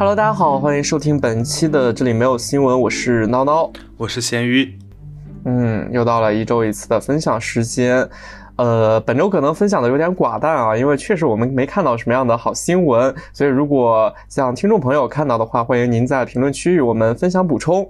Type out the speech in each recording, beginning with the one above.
Hello，大家好，欢迎收听本期的这里没有新闻，我是孬孬，我是咸鱼。嗯，又到了一周一次的分享时间。呃，本周可能分享的有点寡淡啊，因为确实我们没看到什么样的好新闻，所以如果像听众朋友看到的话，欢迎您在评论区与我们分享补充。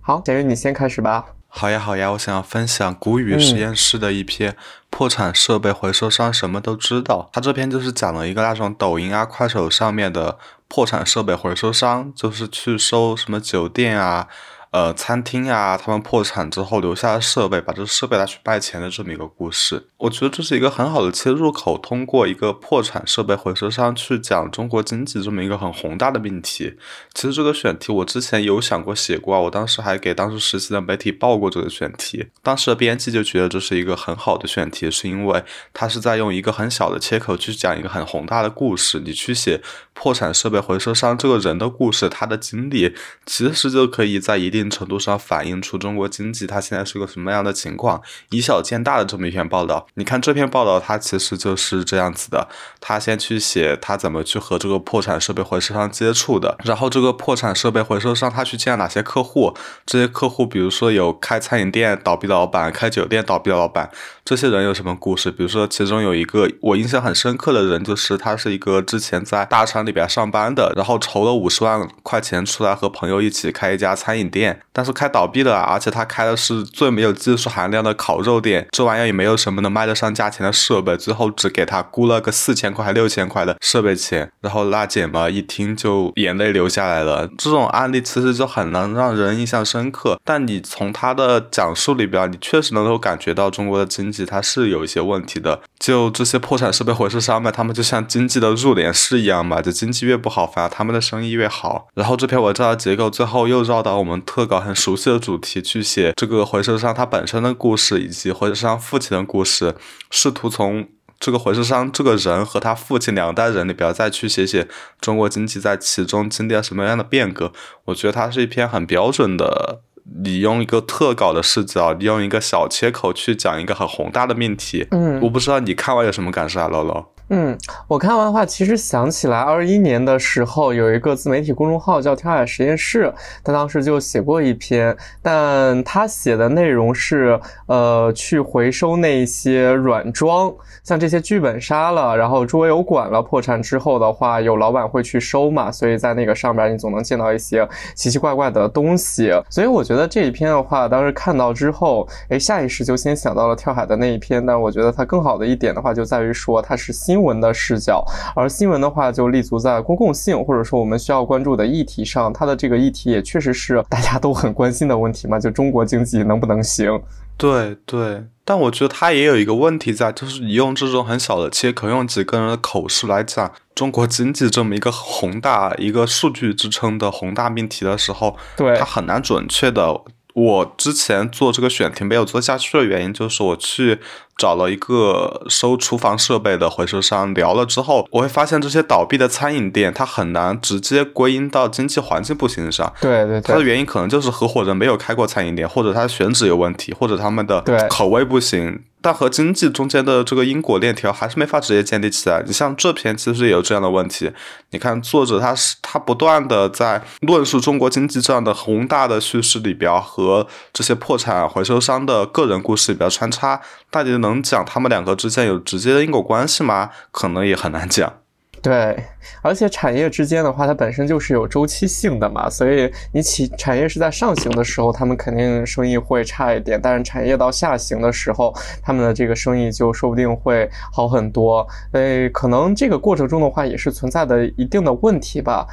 好，咸鱼你先开始吧。好呀，好呀，我想要分享谷雨实验室的一篇《破产设备回收商什么都知道》。他这篇就是讲了一个那种抖音啊、快手上面的破产设备回收商，就是去收什么酒店啊。呃，餐厅啊，他们破产之后留下的设备，把这个设备拿去卖钱的这么一个故事，我觉得这是一个很好的切入口，通过一个破产设备回收商去讲中国经济这么一个很宏大的命题。其实这个选题我之前有想过写过，我当时还给当时实习的媒体报过这个选题，当时的编辑就觉得这是一个很好的选题，是因为他是在用一个很小的切口去讲一个很宏大的故事，你去写破产设备回收商这个人的故事，他的经历，其实就可以在一定。一定程度上反映出中国经济它现在是个什么样的情况，以小见大的这么一篇报道。你看这篇报道，它其实就是这样子的：他先去写他怎么去和这个破产设备回收商接触的，然后这个破产设备回收商他去见哪些客户，这些客户比如说有开餐饮店倒闭的老板，开酒店倒闭的老板，这些人有什么故事？比如说其中有一个我印象很深刻的人，就是他是一个之前在大厂里边上班的，然后筹了五十万块钱出来和朋友一起开一家餐饮店。但是开倒闭了，而且他开的是最没有技术含量的烤肉店，这玩意儿也没有什么能卖得上价钱的设备，最后只给他估了个四千块还六千块的设备钱，然后娜姐嘛一听就眼泪流下来了。这种案例其实就很能让人印象深刻，但你从他的讲述里边，你确实能够感觉到中国的经济它是有一些问题的。就这些破产设备回收商们，他们就像经济的入殓师一样嘛，就经济越不好，反而他们的生意越好。然后这篇文章的结构最后又绕到我们特稿很熟悉的主题去写这个回收商他本身的故事，以及回收商父亲的故事，试图从这个回收商这个人和他父亲两代人里边再去写写中国经济在其中经历了什么样的变革。我觉得它是一篇很标准的。你用一个特稿的视角，你用一个小切口去讲一个很宏大的命题。嗯，我不知道你看完有什么感受啊，乐乐。嗯，我看完的话，其实想起来，二一年的时候有一个自媒体公众号叫“跳海实验室”，他当时就写过一篇，但他写的内容是，呃，去回收那些软装，像这些剧本杀了，然后桌游馆了，破产之后的话，有老板会去收嘛，所以在那个上边你总能见到一些奇奇怪怪的东西。所以我觉得这一篇的话，当时看到之后，哎，下意识就先想到了跳海的那一篇，但我觉得它更好的一点的话，就在于说它是新。新闻的视角，而新闻的话就立足在公共性或者说我们需要关注的议题上。它的这个议题也确实是大家都很关心的问题嘛，就中国经济能不能行？对对，但我觉得它也有一个问题在，就是你用这种很小的切口，用几个人的口述来讲中国经济这么一个宏大、一个数据支撑的宏大命题的时候，对它很难准确的。我之前做这个选题没有做下去的原因，就是我去找了一个收厨房设备的回收商聊了之后，我会发现这些倒闭的餐饮店，它很难直接归因到经济环境不行上。对对，它的原因可能就是合伙人没有开过餐饮店，或者他选址有问题，或者他们的口味不行。但和经济中间的这个因果链条还是没法直接建立起来。你像这篇其实也有这样的问题。你看作者他是他不断的在论述中国经济这样的宏大的叙事里边和这些破产回收商的个人故事里边穿插，大家能能讲他们两个之间有直接的因果关系吗？可能也很难讲。对，而且产业之间的话，它本身就是有周期性的嘛，所以你起产业是在上行的时候，他们肯定生意会差一点，但是产业到下行的时候，他们的这个生意就说不定会好很多。所以可能这个过程中的话，也是存在的一定的问题吧。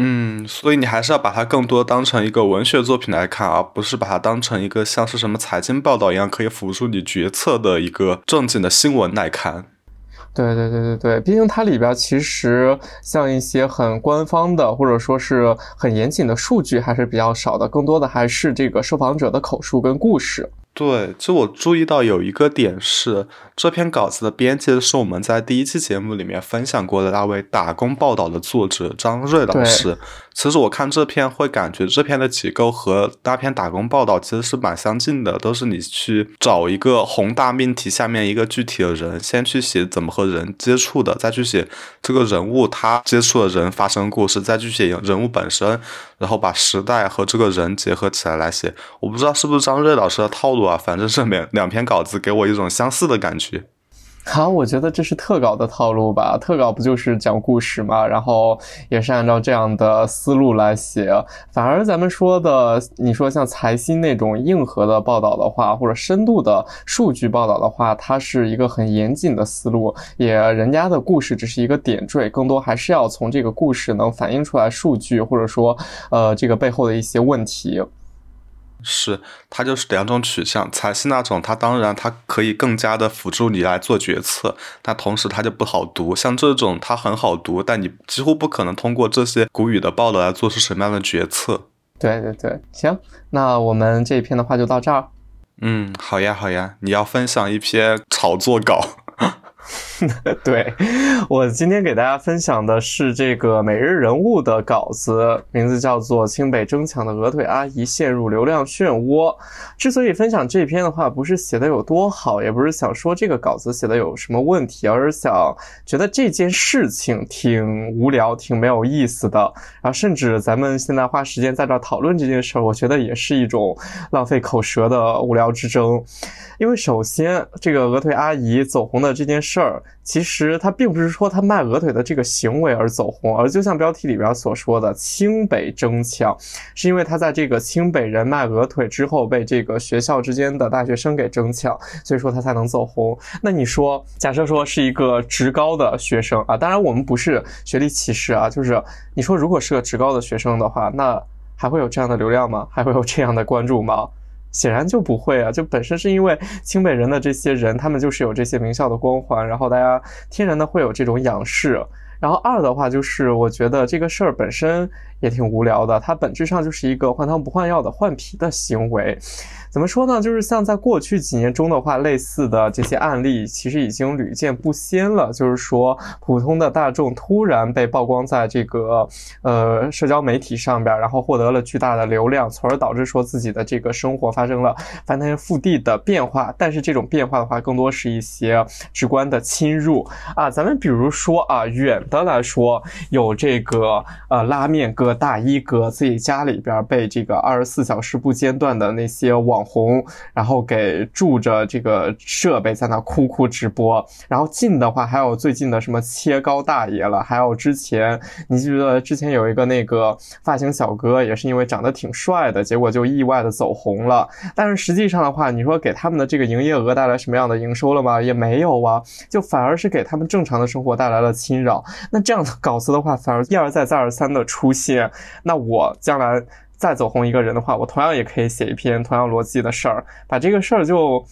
嗯，所以你还是要把它更多当成一个文学作品来看，而不是把它当成一个像是什么财经报道一样可以辅助你决策的一个正经的新闻来看。对对对对对，毕竟它里边其实像一些很官方的或者说是很严谨的数据还是比较少的，更多的还是这个受访者的口述跟故事。对，就我注意到有一个点是，这篇稿子的编辑是我们在第一期节目里面分享过的那位打工报道的作者张瑞老师。其实我看这篇会感觉这篇的结构和那篇打工报道其实是蛮相近的，都是你去找一个宏大命题下面一个具体的人，先去写怎么和人接触的，再去写这个人物他接触的人发生故事，再去写人物本身，然后把时代和这个人结合起来来写。我不知道是不是张瑞老师的套路啊，反正这两两篇稿子给我一种相似的感觉。好，我觉得这是特稿的套路吧。特稿不就是讲故事嘛，然后也是按照这样的思路来写。反而咱们说的，你说像财新那种硬核的报道的话，或者深度的数据报道的话，它是一个很严谨的思路。也人家的故事只是一个点缀，更多还是要从这个故事能反映出来数据，或者说呃这个背后的一些问题。是，它就是两种取向。财系那种，它当然它可以更加的辅助你来做决策，但同时它就不好读。像这种，它很好读，但你几乎不可能通过这些古语的报道来做出什么样的决策。对对对，行，那我们这一篇的话就到这儿。嗯，好呀好呀，你要分享一篇炒作稿。对我今天给大家分享的是这个每日人物的稿子，名字叫做《清北争抢的鹅腿阿姨陷入流量漩涡》。之所以分享这篇的话，不是写的有多好，也不是想说这个稿子写的有什么问题，而是想觉得这件事情挺无聊、挺没有意思的。然后，甚至咱们现在花时间在这讨论这件事儿，我觉得也是一种浪费口舌的无聊之争。因为首先，这个鹅腿阿姨走红的这件事儿。其实他并不是说他卖鹅腿的这个行为而走红，而就像标题里边所说的“清北争抢”，是因为他在这个清北人卖鹅腿之后被这个学校之间的大学生给争抢，所以说他才能走红。那你说，假设说是一个职高的学生啊，当然我们不是学历歧视啊，就是你说如果是个职高的学生的话，那还会有这样的流量吗？还会有这样的关注吗？显然就不会啊，就本身是因为清北人的这些人，他们就是有这些名校的光环，然后大家天然的会有这种仰视。然后二的话就是，我觉得这个事儿本身也挺无聊的，它本质上就是一个换汤不换药的换皮的行为。怎么说呢？就是像在过去几年中的话，类似的这些案例其实已经屡见不鲜了。就是说，普通的大众突然被曝光在这个呃社交媒体上边，然后获得了巨大的流量，从而导致说自己的这个生活发生了翻天覆地的变化。但是这种变化的话，更多是一些直观的侵入啊。咱们比如说啊，远的来说，有这个呃拉面哥、大衣哥自己家里边被这个二十四小时不间断的那些网。红，然后给住着这个设备在那哭哭直播，然后近的话还有最近的什么切糕大爷了，还有之前你记得之前有一个那个发型小哥，也是因为长得挺帅的，结果就意外的走红了。但是实际上的话，你说给他们的这个营业额带来什么样的营收了吗？也没有啊，就反而是给他们正常的生活带来了侵扰。那这样的 稿子的话，反而一而再再而三的出现，那我将来。再走红一个人的话，我同样也可以写一篇同样逻辑的事儿，把这个事儿就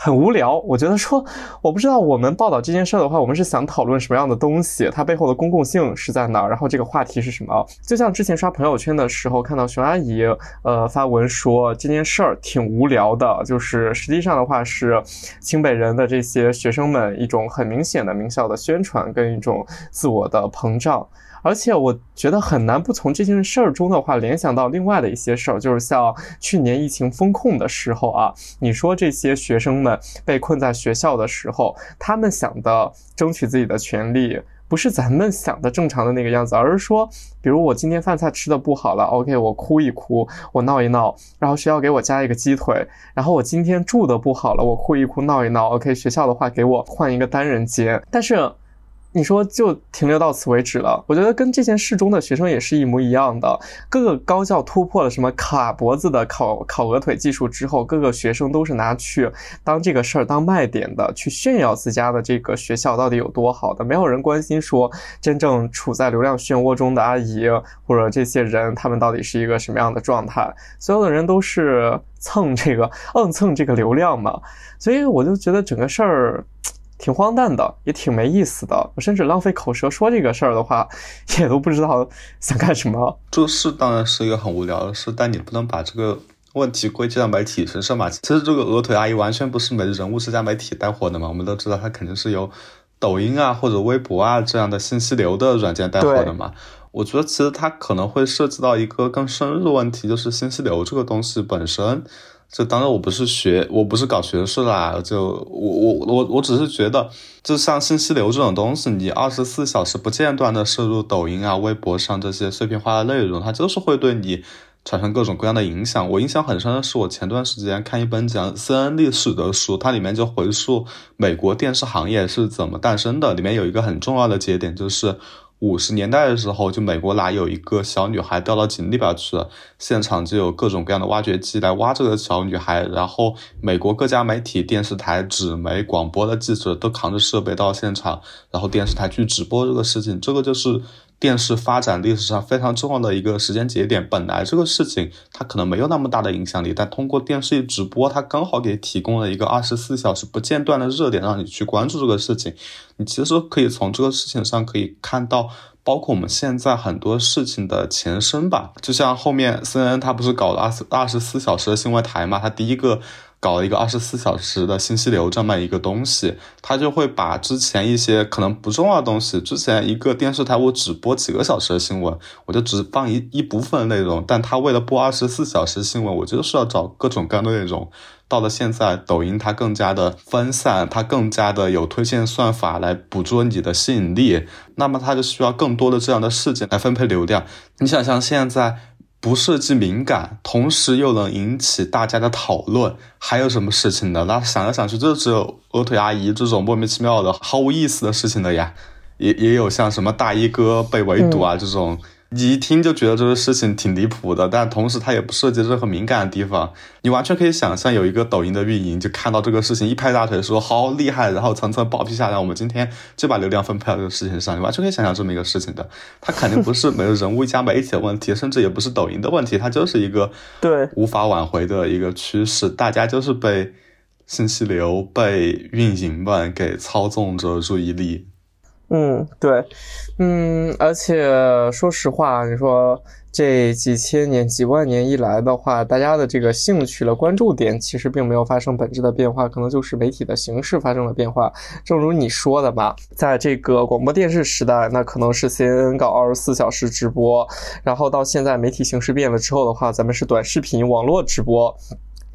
很无聊。我觉得说，我不知道我们报道这件事儿的话，我们是想讨论什么样的东西，它背后的公共性是在哪儿，然后这个话题是什么？就像之前刷朋友圈的时候，看到熊阿姨呃发文说这件事儿挺无聊的，就是实际上的话是清北人的这些学生们一种很明显的名校的宣传跟一种自我的膨胀。而且我觉得很难不从这件事儿中的话联想到另外的一些事儿，就是像去年疫情封控的时候啊，你说这些学生们被困在学校的时候，他们想的争取自己的权利，不是咱们想的正常的那个样子，而是说，比如我今天饭菜吃的不好了，OK，我哭一哭，我闹一闹，然后学校给我加一个鸡腿，然后我今天住的不好了，我哭一哭，闹一闹，OK，学校的话给我换一个单人间，但是。你说就停留到此为止了？我觉得跟这件事中的学生也是一模一样的。各个高校突破了什么卡脖子的烤烤鹅腿技术之后，各个学生都是拿去当这个事儿当卖点的，去炫耀自家的这个学校到底有多好的。没有人关心说真正处在流量漩涡中的阿姨或者这些人，他们到底是一个什么样的状态？所有的人都是蹭这个硬 蹭这个流量嘛。所以我就觉得整个事儿。挺荒诞的，也挺没意思的。我甚至浪费口舌说这个事儿的话，也都不知道想干什么。做事当然是一个很无聊的事，但你不能把这个问题归结到媒体身上嘛。其实这个鹅腿阿姨完全不是每日人物是在媒体带火的嘛，我们都知道她肯定是由抖音啊或者微博啊这样的信息流的软件带火的嘛。我觉得其实它可能会涉及到一个更深入的问题，就是信息流这个东西本身。就当然我不是学，我不是搞学术啦，就我我我我只是觉得，就像信息流这种东西，你二十四小时不间断的摄入抖音啊、微博上这些碎片化的内容，它就是会对你产生各种各样的影响。我印象很深的是，我前段时间看一本讲 CNN 历史的书，它里面就回溯美国电视行业是怎么诞生的，里面有一个很重要的节点就是。五十年代的时候，就美国哪有一个小女孩掉到井里边去了，现场就有各种各样的挖掘机来挖这个小女孩，然后美国各家媒体、电视台、纸媒、广播的记者都扛着设备到现场，然后电视台去直播这个事情，这个就是。电视发展历史上非常重要的一个时间节点，本来这个事情它可能没有那么大的影响力，但通过电视一直播，它刚好给提供了一个二十四小时不间断的热点，让你去关注这个事情。你其实可以从这个事情上可以看到，包括我们现在很多事情的前身吧。就像后面 CNN 它不是搞了二十二十四小时的新闻台嘛，它第一个。搞一个二十四小时的信息流这么一个东西，他就会把之前一些可能不重要的东西，之前一个电视台我只播几个小时的新闻，我就只放一一部分内容，但他为了播二十四小时新闻，我就是要找各种各样的内容。到了现在，抖音它更加的分散，它更加的有推荐算法来捕捉你的吸引力，那么它就需要更多的这样的事件来分配流量。你想想现在。不涉及敏感，同时又能引起大家的讨论，还有什么事情呢？那想来想去，就只有鹅腿阿姨这种莫名其妙的、毫无意思的事情了呀。也也有像什么大衣哥被围堵啊这种。你一听就觉得这个事情挺离谱的，但同时它也不涉及任何敏感的地方。你完全可以想象，有一个抖音的运营就看到这个事情，一拍大腿说好厉害，然后层层报批下来，我们今天就把流量分配到这个事情上。你完全可以想象这么一个事情的。它肯定不是没有人物一家媒体的问题，甚至也不是抖音的问题，它就是一个对无法挽回的一个趋势。大家就是被信息流、被运营们给操纵着注意力。嗯，对，嗯，而且说实话，你说这几千年、几万年以来的话，大家的这个兴趣了、关注点其实并没有发生本质的变化，可能就是媒体的形式发生了变化。正如你说的嘛，在这个广播电视时代，那可能是 CNN 搞二十四小时直播，然后到现在媒体形式变了之后的话，咱们是短视频、网络直播。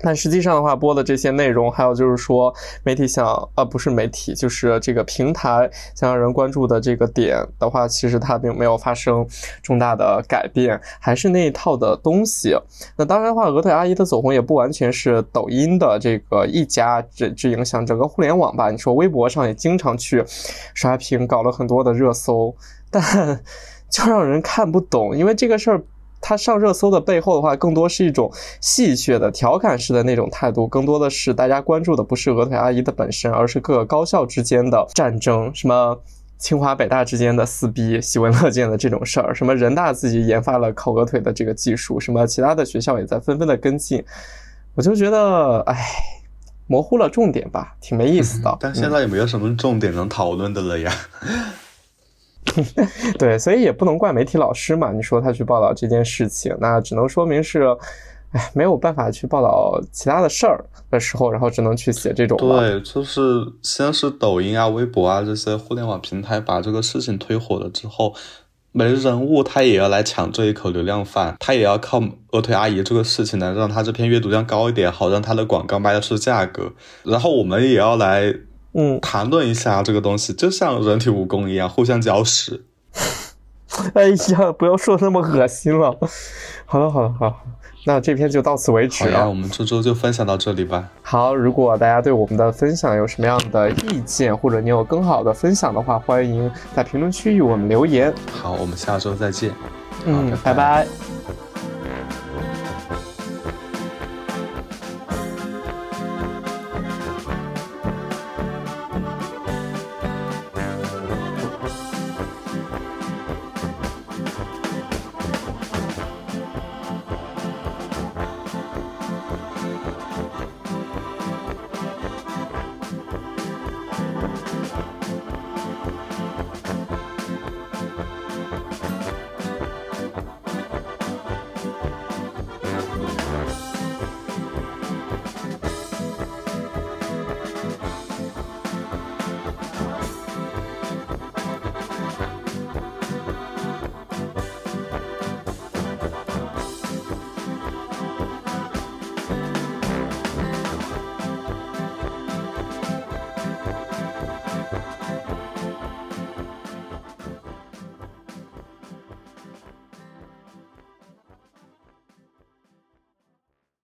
但实际上的话，播的这些内容，还有就是说，媒体想，呃，不是媒体，就是这个平台想让人关注的这个点的话，其实它并没有发生重大的改变，还是那一套的东西。那当然的话，鹅腿阿姨的走红也不完全是抖音的这个一家这这影响整个互联网吧？你说微博上也经常去刷屏，搞了很多的热搜，但 就让人看不懂，因为这个事儿。它上热搜的背后的话，更多是一种戏谑的、调侃式的那种态度，更多的是大家关注的不是鹅腿阿姨的本身，而是各个高校之间的战争，什么清华北大之间的撕逼、喜闻乐见的这种事儿，什么人大自己研发了烤鹅腿的这个技术，什么其他的学校也在纷纷的跟进，我就觉得，哎，模糊了重点吧，挺没意思的。但现在也没有什么重点能讨论的了呀。对，所以也不能怪媒体老师嘛。你说他去报道这件事情，那只能说明是，哎，没有办法去报道其他的事儿的时候，然后只能去写这种。对，就是先是抖音啊、微博啊这些互联网平台把这个事情推火了之后，没人物他也要来抢这一口流量饭，他也要靠鹅腿阿姨这个事情来让他这篇阅读量高一点，好让他的广告卖得出价格。然后我们也要来。嗯，谈论一下这个东西，就像人体蜈蚣一样，互相搅屎。哎呀，不要说那么恶心了。好了，好了，好，那这篇就到此为止了。我们这周就分享到这里吧。好，如果大家对我们的分享有什么样的意见，或者你有更好的分享的话，欢迎在评论区与我们留言。好，我们下周再见。嗯，拜拜。